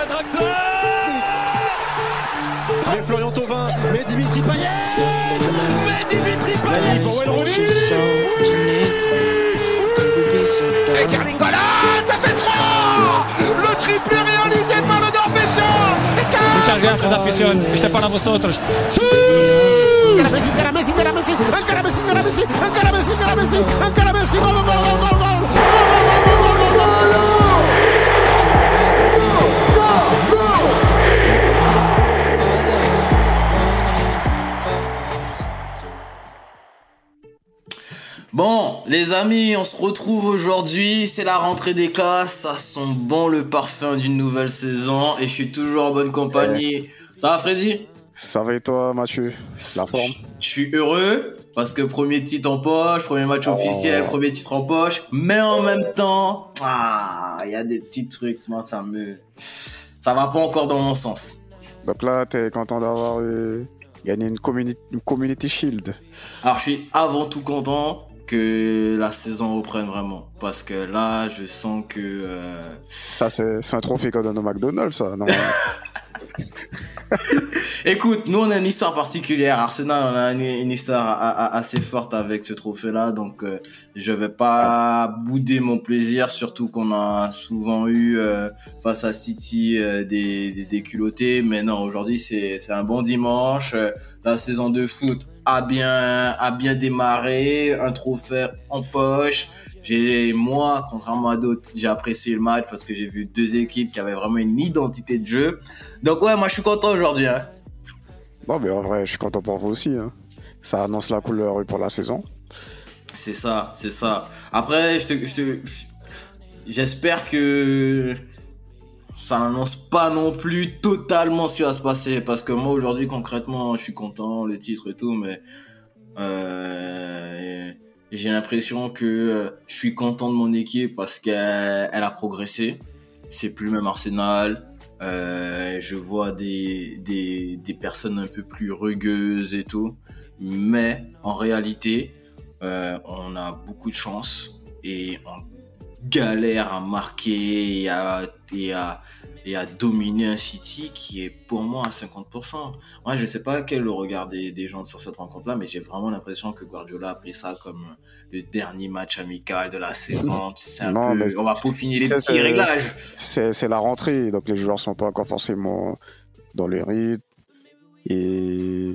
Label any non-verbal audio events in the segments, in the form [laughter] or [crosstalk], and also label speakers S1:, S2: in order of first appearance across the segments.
S1: à Draxler Mais Florian Thauvin, mais Dimitri Payet Mais Dimitri Payet pour Wayne
S2: Et Carlingola, ça fait 3 Le triplé réalisé par le Norvégien
S3: Muchas gracias, afición. Este es para vosotros. ¡Sí!
S2: Encara Messi, encara Messi, encara Messi, encara Messi, encara Messi, encara Messi, encara Messi, gol, gol, gol, gol, gol, gol,
S4: Bon, les amis, on se retrouve aujourd'hui. C'est la rentrée des classes. Ça sent bon le parfum d'une nouvelle saison. Et je suis toujours en bonne compagnie. Ça va, Freddy?
S5: Ça va et toi, Mathieu? La forme?
S4: Je suis heureux parce que premier titre en poche, premier match officiel, premier titre en poche. Mais en même temps, ah, il y a des petits trucs. Moi, ça me. Ça va pas encore dans mon sens.
S5: Donc là, t'es content d'avoir gagné une, communi- une Community Shield.
S4: Alors, je suis avant tout content que la saison reprenne vraiment. Parce que là, je sens que. euh,
S5: Ça, c'est c'est un trophée qu'on donne au McDonald's, ça. Non, [laughs]
S4: Écoute, nous on a une histoire particulière. Arsenal, on a une, une histoire a- a- assez forte avec ce trophée-là, donc euh, je vais pas bouder mon plaisir, surtout qu'on a souvent eu euh, face à City euh, des, des, des culottés. Mais non, aujourd'hui c'est c'est un bon dimanche. La saison de foot a bien a bien démarré, un trophée en poche. J'ai moi, contrairement à d'autres, j'ai apprécié le match parce que j'ai vu deux équipes qui avaient vraiment une identité de jeu. Donc ouais, moi je suis content aujourd'hui. Hein.
S5: non, mais en vrai, je suis content pour vous aussi. hein. Ça annonce la couleur pour la saison.
S4: C'est ça, c'est ça. Après, je te- je te- j'espère que ça annonce pas non plus totalement ce qui va se passer. Parce que moi, aujourd'hui, concrètement, je suis content, le titre et tout, mais euh, j'ai l'impression que euh, je suis content de mon équipe parce qu'elle elle a progressé. C'est plus le même Arsenal. Euh, je vois des, des, des personnes un peu plus rugueuses et tout. Mais en réalité, on a beaucoup de chance et on galère à marquer et à, et à, et à dominer un City qui est pour moi à 50%. Moi, je sais pas quel est le regard des, des gens sur cette rencontre-là, mais j'ai vraiment l'impression que Guardiola a pris ça comme le dernier match amical de la saison. Tu sais, un
S5: Non,
S4: peu-
S5: mais
S4: on va peaufiner les
S5: c'est-
S4: petits réglages.
S5: C'est la rentrée, donc les joueurs sont pas encore forcément dans le rythme. Et.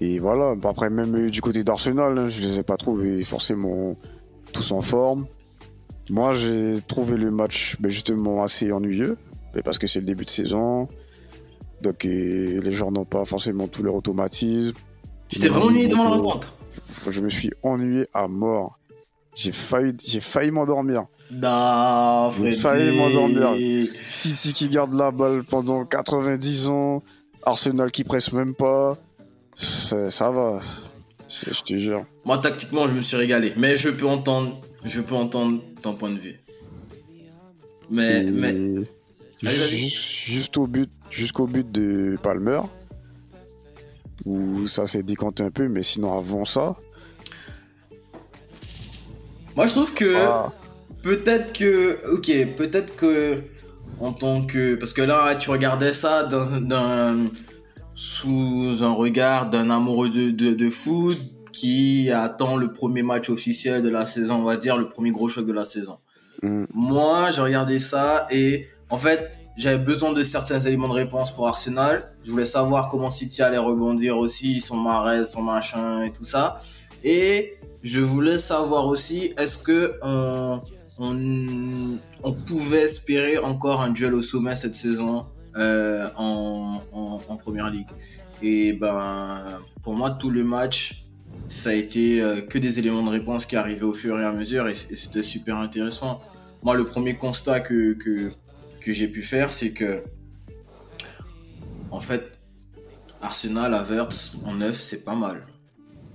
S5: Et voilà. Après, même du côté d'Arsenal, hein, je les ai pas trouvés forcément tous en forme. Moi, j'ai trouvé le match ben, justement assez ennuyeux, mais parce que c'est le début de saison. Donc, les joueurs n'ont pas forcément tous leurs automatismes.
S4: J'étais vraiment ennuyé devant la rencontre.
S5: Je me suis ennuyé à mort. J'ai failli, j'ai failli m'endormir.
S4: Non,
S5: J'ai failli m'endormir. City qui garde la balle pendant 90 ans, Arsenal qui presse même pas. Ça va. Je te jure.
S4: Moi, tactiquement, je me suis régalé. Mais je peux entendre, je peux entendre ton point de vue. Mais,
S5: Et
S4: mais,
S5: juste, au but, jusqu'au but de Palmer, où ça s'est décanté un peu, mais sinon avant ça,
S4: moi, je trouve que
S5: ah,
S4: peut-être que, ok, peut-être que en tant que, parce que là, tu regardais ça d'un- sous un regard d'un amoureux de, de, de foot qui attend le premier match officiel de la saison, on va dire le premier gros choc de la saison.
S5: hmm,
S4: Moi, j'ai regardé ça et en fait, j'avais besoin de certains éléments de réponse pour Arsenal. Je voulais savoir comment City allait rebondir aussi, son Mahrez, son machin et tout ça. Et je voulais savoir aussi, est-ce que on, on, on pouvait espérer encore un duel au sommet cette saison euh, en, première ligue. Et ben, pour moi, tout le match, ça a été euh, que des éléments de réponse qui arrivaient au fur et à mesure et c'était super intéressant. Moi, le premier constat que, que, que j'ai pu faire, c'est que, en fait, Arsenal, Havertz en neuf, c'est pas mal.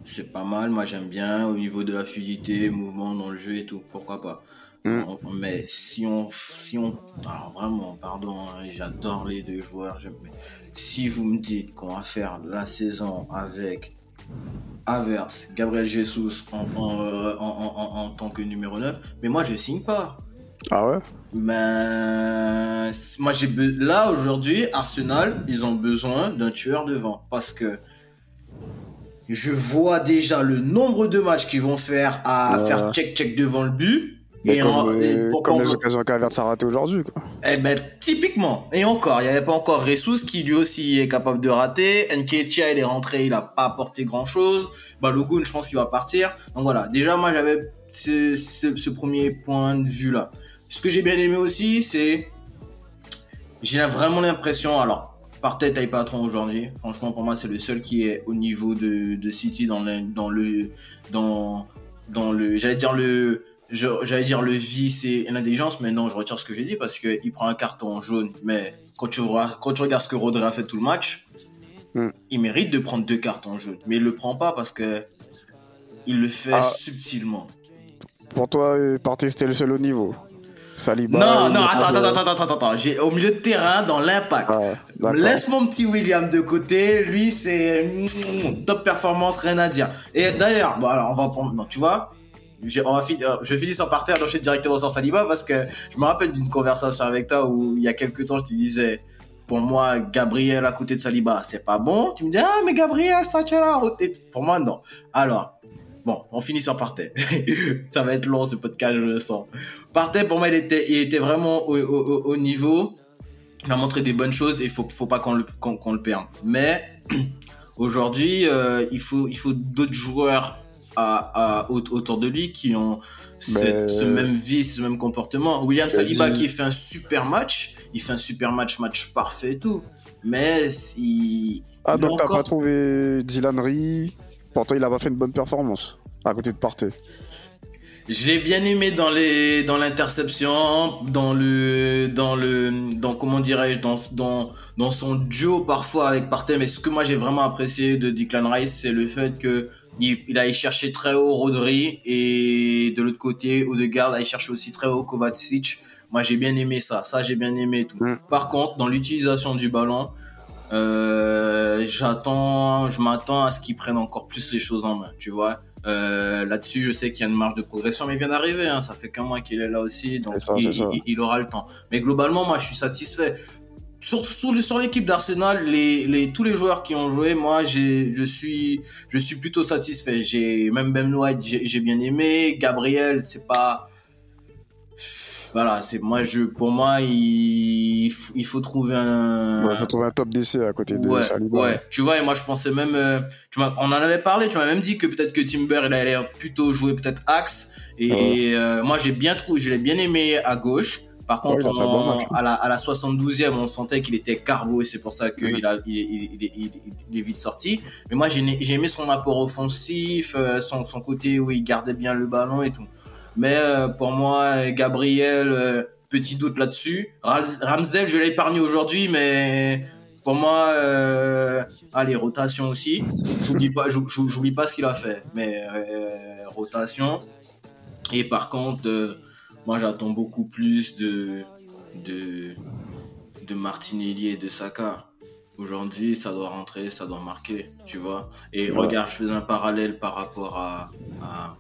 S4: C'est pas mal, moi j'aime bien au niveau de la fluidité, mouvement dans le jeu et tout, pourquoi pas?
S5: Mm.
S4: On- Mais si on, si on, alors vraiment, pardon, hein, j'adore les deux joueurs. mais si vous me dites qu'on va faire la saison avec Havertz, Gabriel Jesus en, en, euh, en, en- en- en tant que numéro 9, mais moi je signe pas.
S5: Ah ouais?
S4: Ben, moi j'ai be- là aujourd'hui Arsenal, ils ont besoin d'un tueur devant parce que je vois déjà le nombre de matchs qu'ils vont faire à
S5: Ouais.
S4: faire check check devant le but. Et
S5: comme,
S4: en- et
S5: euh, comme les occasions aujourd'hui. quoi.
S4: Eh ben, typiquement. Et encore, il n'y avait pas encore Ressus qui lui aussi est capable de rater. Nketiah, il est rentré, il a pas apporté grand chose. Balogun, je pense qu'il va partir. Donc voilà. Déjà, moi, j'avais ce, ce- ce premier point de vue là. Ce que j'ai bien aimé aussi, c'est, j'ai vraiment l'impression, alors, par tête, taille patron aujourd'hui. Franchement, pour moi, c'est le seul qui est au niveau de, de City dans le, dans le, dans, dans le, j'allais dire le, j'allais dire le vice et l'intelligence, mais non, je retire ce que j'ai dit parce que il prend un carton jaune. Mais quand tu quand tu regardes ce que Rodri a fait tout le match,
S5: Hmm.
S4: il mérite de prendre deux cartons jaunes. Mais il le prend pas parce que il le fait
S5: Ah.
S4: subtilement.
S5: Pour toi, euh, Partey, c'était le seul au niveau. Saliba.
S4: non, non, attends,
S5: pas
S4: attends,
S5: de-
S4: attends, attends, attends, attends. J'ai au milieu de terrain, dans l'impact.
S5: Ah.
S4: Laisse mon petit William de côté, lui c'est mm, top performance, rien à dire. Et d'ailleurs, bon alors on va prendre, non, tu vois, euh, je finis sans partir, d'enchaîner directement sur Saliba parce que je me rappelle d'une conversation avec toi où il y a quelques temps je te disais, pour moi Gabriel à côté de Saliba c'est pas bon. Tu me dis ah mais Gabriel ça tient. Et Pour moi non. Alors Bon, on finit sur Partey. [laughs] ça va être long ce podcast, je le sens. Partey, pour moi, il était, il était vraiment au, au- au- au niveau. Il a montré des bonnes choses et il faut, faut pas qu'on le, qu'on le perde. Mais [clears throat] aujourd'hui, euh, il faut, il faut d'autres joueurs à, à, au- autour de lui qui ont cette- ce même vice, ce même comportement. William. Saliba qui fait un super match, il fait un super match, match parfait et tout. Mais il,
S5: Ah,
S4: il
S5: donc
S4: a
S5: t'as
S4: encore-
S5: pas trouvé Dylan Ree Pourtant, il a pas fait une bonne performance à côté de Partey.
S4: Je l'ai bien aimé dans les dans l'interception, dans le dans le dans comment dirais-je dans dans dans son duo parfois avec Partey mais ce que moi j'ai vraiment apprécié de Declan Rice c'est le fait que il, il allait chercher très haut Rodri et de l'autre côté Odegaard allait chercher aussi très haut Kovacic. Moi j'ai bien aimé ça, ça j'ai bien aimé tout.
S5: Mm.
S4: Par contre, dans l'utilisation du ballon, euh, j'attends, je m'attends à ce qu'ils prennent encore plus les choses en main, tu vois. Euh, Là-dessus, je sais qu'il y a une marge de progression, mais il vient d'arriver. Hein, ça fait qu'un mois qu'il est là aussi, donc
S5: ça,
S4: il- il aura le temps. Mais globalement, moi, je suis satisfait. Surtout sur, l'équipe d'Arsenal, les, les, tous les joueurs qui ont joué, moi, je suis, je suis plutôt satisfait. J'ai même Ben White, j'ai j'ai bien aimé. Gabriel, c'est pas, voilà, c'est moi, je, pour moi, il, faut- il faut trouver un.
S5: Ouais, faut trouver un top d'essai à côté de
S4: Ouais,
S5: Saliba.
S4: ouais. Tu vois, et moi je pensais même, euh, tu on en avait parlé, tu m'as même dit que peut-être que Timber il allait plutôt jouer peut-être axe. Et euh, moi j'ai bien trouvé, je l'ai bien aimé à gauche. Par contre, on-
S5: match.
S4: à, la, à la 72e, on sentait qu'il était carbo et c'est pour ça qu'il a, il, il- il- il- est vite sorti. Mais moi j'ai j'ai aimé son apport offensif, euh, son, son côté où il gardait bien le ballon et tout. Mais euh, pour moi, Gabriel, euh, petit doute là-dessus. Ram- Ramsdale, je l'ai épargné aujourd'hui, mais pour moi, euh, allez, rotation aussi. J'oublie pas, j'ou- j'ou- j'oublie pas ce qu'il a fait, mais euh, rotation. Et par contre, euh, moi j'attends beaucoup plus de, de, de Martinelli et de Saka. Aujourd'hui, ça doit rentrer, ça doit marquer, tu vois. Et
S5: Ouais.
S4: regarde, je faisais un parallèle par rapport à, à,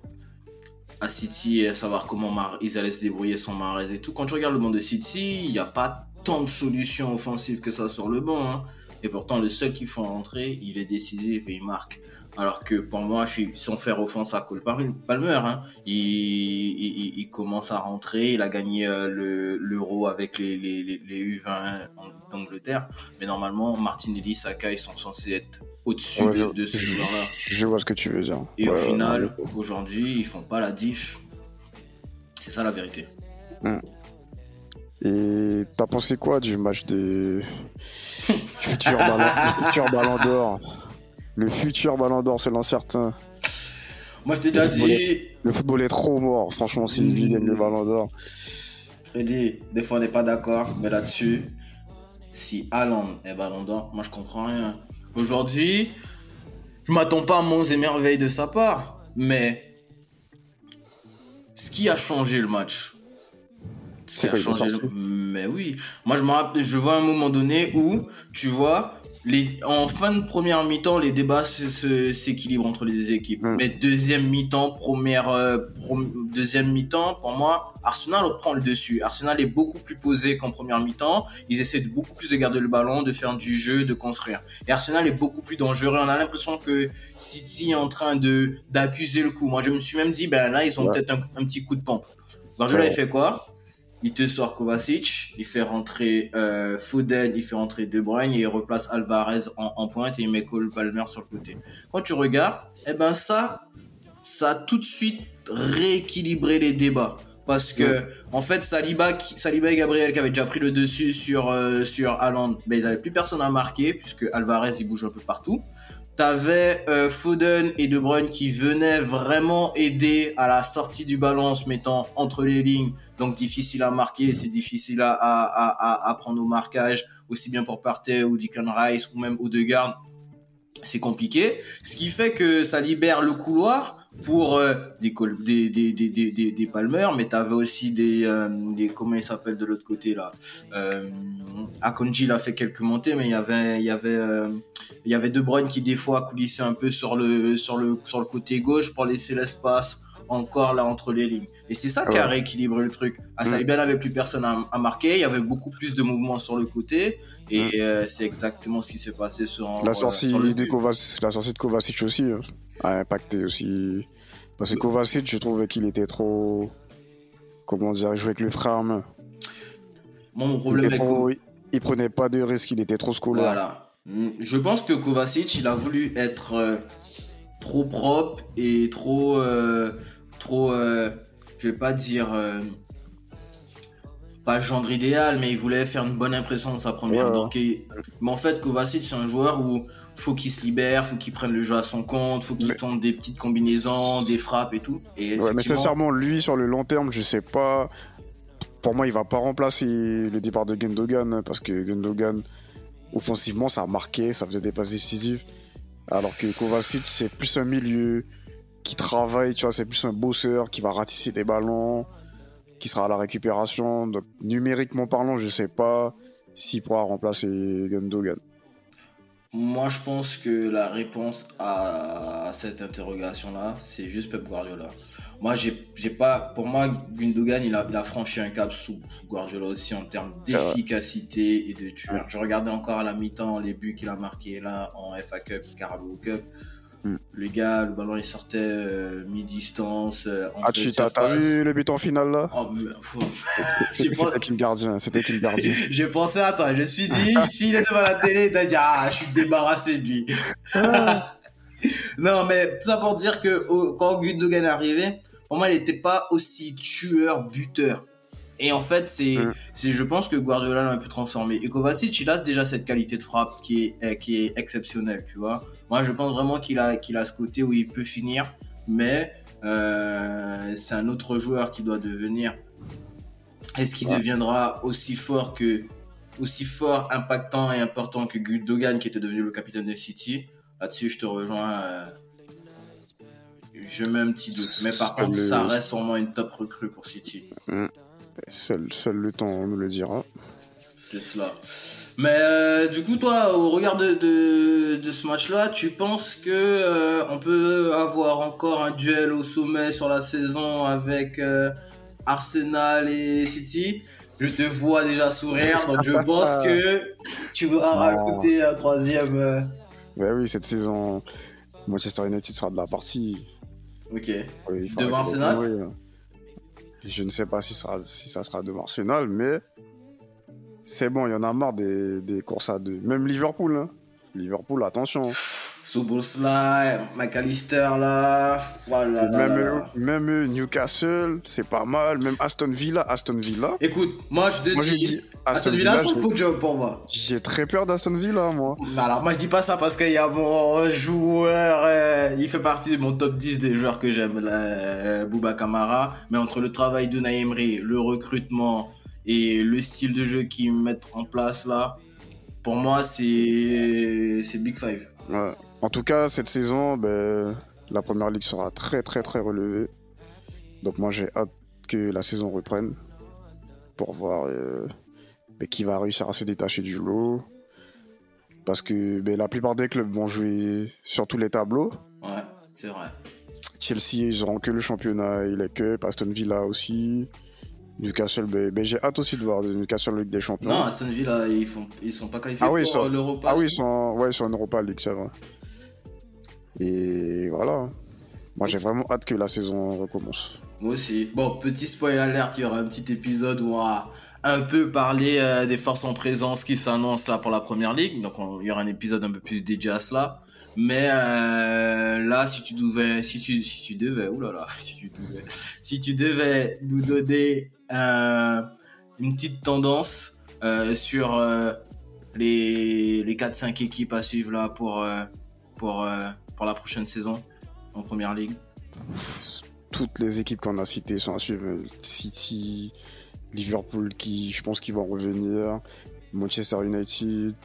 S4: à City et à savoir comment Mar- ils allaient se débrouiller sans Mahrez et tout. Quand tu regardes le banc de City, il n'y a pas tant de solutions offensives que ça sur le banc. hein. Et pourtant, le seul qu'ils font rentrer, il est décisif et il marque. Alors que pour moi, je suis sans faire offense à Cole Par- Palmer. Hein. Il, il, commence à rentrer. Il a gagné euh, le- l'euro avec les, les, les, les U20 en- d'Angleterre. Mais normalement, Martinelli, Saka, ils sont censés être au-dessus
S5: Ouais,
S4: de, de ce joueur-là.
S5: Je vois ce que tu veux dire.
S4: Et au final,
S5: ouais.
S4: aujourd'hui, ils font pas la diff. C'est ça la vérité.
S5: Et t'as pensé quoi du match de du futur ballon, d'or? Le futur ballon d'or, c'est l'incertain.
S4: Moi, je t'ai déjà dit,
S5: Le football est trop mort. Franchement, si
S4: Mmh.
S5: lui gagne le ballon d'or.
S4: Freddy, des fois on n'est pas d'accord, mais là-dessus, si Haaland est ballon d'or, moi je comprends rien. Aujourd'hui, je m'attends pas à monts et merveilles de sa part, mais ce qui a changé le match,
S5: C'est
S4: qui a
S5: quoi,
S4: changé. Mais oui. Moi, je me rappelle, je vois un moment donné où, tu vois, les, en fin de première mi-temps, les débats s'équilibrent entre les équipes.
S5: Mm.
S4: Mais deuxième mi-temps, première, euh, prom- deuxième mi-temps, pour moi, Arsenal prend le dessus. Arsenal est beaucoup plus posé qu'en première mi-temps. Ils essaient de beaucoup plus de garder le ballon, de faire du jeu, de construire. Et Arsenal est beaucoup plus dangereux. On a l'impression que City est en train de d'accuser le coup. Moi, je me suis même dit, ben là, ils ont
S5: Ouais.
S4: peut-être un, un petit coup de pompe. Guardiola,
S5: Ouais.
S4: il fait quoi? Il te sort Kovacic, il fait rentrer euh, Foden, il fait rentrer De Bruyne et il replace Alvarez en, en pointe et il met Cole Palmer sur le côté. Quand tu regardes, eh ben ça, ça a tout de suite rééquilibré les débats. Parce que, en fait, Saliba, Saliba et Gabriel qui avaient déjà pris le dessus sur, euh, sur Haaland, ben, ils avaient plus personne à marquer puisque Alvarez, il bouge un peu partout. T'avais euh, Foden et De Bruyne qui venaient vraiment aider à la sortie du ballon se mettant entre les lignes. Donc difficile à marquer, c'est difficile à, à, à, à prendre au marquage, aussi bien pour Partey ou Declan Rice ou même Odegaard. C'est compliqué. Ce qui fait que ça libère le couloir pour euh, des, des, des, des, des, des, Palmer, mais t'avais aussi des, euh, des comment il s'appelle de l'autre côté là. Euh, Akonji il a fait quelques montées, mais il y avait il y avait euh, il y avait De Bruyne qui des fois coulissait un peu sur le sur le sur le côté gauche pour laisser l'espace encore là entre les lignes. Et c'est ça qui a rééquilibré le truc. À
S5: Mm.
S4: Saliba n'avait plus personne à, à marquer, il y avait beaucoup plus de mouvements sur le côté et
S5: Mm.
S4: euh, c'est exactement ce qui s'est passé sur
S5: La
S4: euh,
S5: sortie,
S4: sur
S5: de. Kovac- la sortie de Kovacic aussi hein, a impacté aussi. Parce que Kovacic, je trouvais qu'il était trop. Comment dire, il jouait avec le frein à main.
S4: Moi, mon problème
S5: était
S4: avec
S5: trop- il- il prenait pas de risques, il était trop scolaire.
S4: Voilà. Mm, Je pense que Kovacic, il a voulu être euh, trop propre et trop, trop, euh, je vais pas dire, euh, pas le gendre idéal, mais il voulait faire une bonne impression dans sa première. Donc, il- mais en fait, Kovacic, c'est un joueur où faut qu'il se libère, faut qu'il prenne le jeu à son compte, faut qu'il
S5: Mais-
S4: tente des petites combinaisons, des frappes et tout. Et
S5: Ouais, mais sincèrement, lui, sur le long terme, je sais pas. Pour moi, il va pas remplacer le départ de Gundogan, hein, parce que Gundogan, offensivement, ça a marqué, ça faisait des passes décisives. Alors que Kovacic, c'est plus un milieu qui travaille, tu vois, c'est plus un bosseur qui va ratisser des ballons, qui sera à la récupération. Donc, numériquement parlant, je sais pas s'il pourra remplacer Gundogan.
S4: Moi, je pense que la réponse à cette interrogation-là, c'est juste Pep Guardiola. Moi, j'ai pas. Pour moi, Gundogan, il a, il a franchi un cap sous, sous Guardiola aussi en termes d'efficacité et de tueur. Je regardais encore à la mi-temps les buts qu'il a marqués là en FA Cup, Carabao Cup.
S5: Mm.
S4: Le gars, le ballon, il sortait euh, mi-distance. Euh,
S5: Ah, tu t'as t'as vu le but en finale là?
S4: Oh.
S5: C'était [laughs] qui le gardien C'était le gardien [laughs]
S4: J'ai pensé à toi, je me suis dit, [laughs] s'il est devant la télé, il t'a dit, ah, je suis débarrassé de lui. non, mais tout ça pour dire que au- quand Gundogan est arrivé, pour moi, il n'était pas aussi tueur, buteur. Et en fait, c'est,
S5: Mm.
S4: c'est, je pense que Guardiola l'a un peu transformé. Et Kovacic, il a déjà cette qualité de frappe qui est, euh, qui est exceptionnelle, tu vois. Moi, je pense vraiment qu'il a, qu'il a ce côté où il peut finir, mais euh, c'est un autre joueur qui doit devenir. Est-ce qu'il
S5: Ouais.
S4: deviendra aussi fort que, aussi fort, impactant et important que Gundogan, qui était devenu le capitaine de City? Là-dessus, je te rejoins. euh, je mets un petit doute. Mais par contre,
S5: le-
S4: ça reste pour moi une top recrue pour City.
S5: Seul, seul le temps nous le dira.
S4: C'est cela. Mais euh, du coup, toi, au regard de, de, de ce match-là, tu penses que euh, on peut avoir encore un duel au sommet sur la saison avec euh, Arsenal et City? Je te vois déjà sourire, donc je pense [laughs] que tu voudras
S5: Non.
S4: rajouter un troisième.
S5: Ouais, oui, cette saison, Manchester United sera de la partie.
S4: Ok.
S5: Oui,
S4: Devant Arsenal.
S5: Je ne sais pas si ça, sera devant Arsenal, mais c'est bon, il y en a marre des, courses à deux. Même Liverpool, hein. Liverpool, attention.
S4: Soubosla, McAllister là. Voilà.
S5: Même, Newcastle, c'est pas mal. Même Aston Villa, Aston Villa.
S4: Écoute, moi je
S5: Moi,
S4: dis. Aston
S5: Aston
S4: Villa, c'est peu job pour moi.
S5: j'ai très peur d'Aston Villa, moi.
S4: Alors moi je dis pas ça parce qu'il y a mon joueur, euh, il fait partie de mon top 10 des joueurs que j'aime, là, euh, Bouba Kamara, mais entre le travail de Emery, le recrutement et le style de jeu qu'ils mettent en place là, pour moi c'est c'est Big Five.
S5: Ouais. En tout cas, cette saison, ben, la première ligue sera très très très relevée. Donc moi j'ai hâte que la saison reprenne. pour voir euh, ben, qui va réussir à se détacher du lot. Parce que ben, la plupart des clubs vont jouer sur tous les tableaux.
S4: Ouais, c'est vrai.
S5: Chelsea, ils auront que le championnat et les Cup. Aston Villa aussi. Newcastle, ben, j'ai hâte aussi de voir Newcastle Ligue des Champions.
S4: Non, Aston Villa, ils, font, ils sont pas qualifiés
S5: Ah oui,
S4: pour euh, l'Europa.
S5: Ah oui, ils sont, en- ouais, ils sont en Europa League, c'est vrai. Et voilà. Moi, j'ai vraiment hâte que la saison recommence.
S4: Moi aussi. Bon, petit spoil alert, il y aura un petit épisode où on un peu parler euh, des forces en présence qui s'annoncent là pour la première ligue. Donc on- il y aura un épisode un peu plus dédié à cela. Mais euh, là, si tu devais, si tu, si tu devais, oulala, [laughs] si tu devais, si tu devais nous donner euh, une petite tendance sur les les 4-5 équipes à suivre là pour pour pour la prochaine saison en première ligue.
S5: Toutes les équipes qu'on a citées sont à suivre. City, Liverpool, qui, je pense qu'ils vont revenir. Manchester United,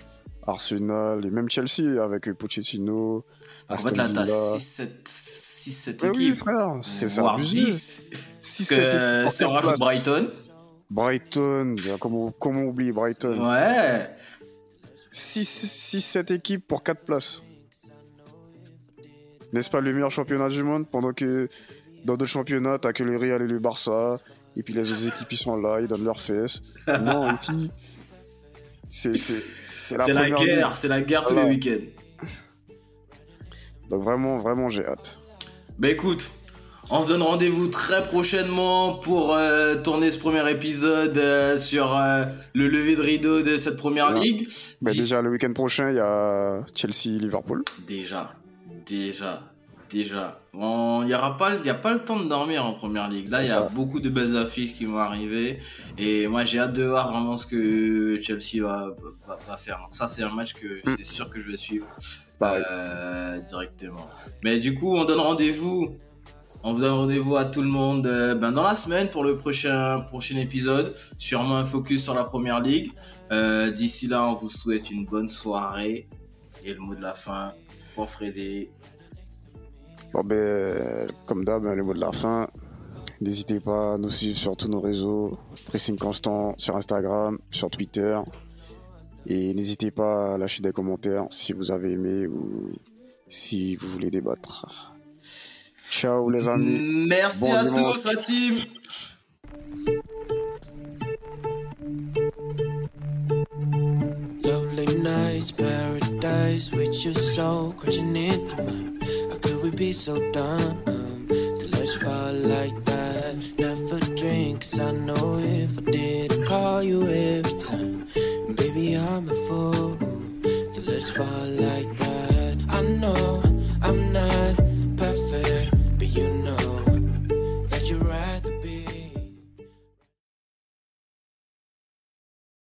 S5: Arsenal, et même Chelsea avec
S4: En
S5: Pochettino.
S4: fait,
S5: Aston
S4: là, t'as 6-7
S5: Mais oui,
S4: équipes.
S5: frère, c'est ça.
S4: voire
S5: abusé.
S4: 10.
S5: Six,
S4: Que,
S5: équipes quatre
S4: rajoute. Brighton.
S5: Brighton, comment, comment oublier Brighton
S4: Ouais.
S5: 6-7 équipes pour 4 places. N'est-ce pas le meilleur championnat du monde Pendant que dans d'autres championnats, t'as que le Real et le Barça. Et puis les autres équipes, ils sont là, ils donnent leurs fesses. [laughs] Non, ici, c'est la
S4: la guerre, c'est la guerre tous
S5: Voilà.
S4: les week-ends.
S5: Donc vraiment, vraiment, j'ai hâte.
S4: Bah écoute, on se donne rendez-vous très prochainement pour euh, tourner ce premier épisode euh, sur euh, le lever de rideau de cette première
S5: Ouais.
S4: ligue.
S5: Bah, déjà, le week-end prochain, il y a Chelsea-Liverpool.
S4: Déjà, déjà, déjà. Il n'y aura pas, y a pas le temps de dormir en première ligue. Là, il y a beaucoup de belles affiches qui vont arriver. Et moi, j'ai hâte de voir vraiment ce que Chelsea va, va, va faire. Donc ça, c'est un match que
S5: Mm.
S4: c'est sûr que je vais suivre
S5: Pareil.
S4: euh, directement. Mais du coup, on donne rendez-vous. On vous donne rendez-vous à tout le monde euh, ben, dans la semaine pour le prochain, prochain épisode. Sûrement un focus sur la première ligue. Euh, D'ici là, on vous souhaite une bonne soirée. Et le mot de la fin pour Freddy.
S5: Bon, ben, comme d'hab, hein, le mot de la fin. N'hésitez pas à nous suivre sur tous nos réseaux. Pressing Constant sur Instagram, sur Twitter. Et n'hésitez pas à lâcher des commentaires si vous avez aimé ou si vous voulez débattre. Ciao les amis.
S4: Merci
S5: Bon
S4: à
S5: dimanche.
S4: tous, la team.
S6: Lovely nights, paradise with your soul crashing into mine. be so dumb.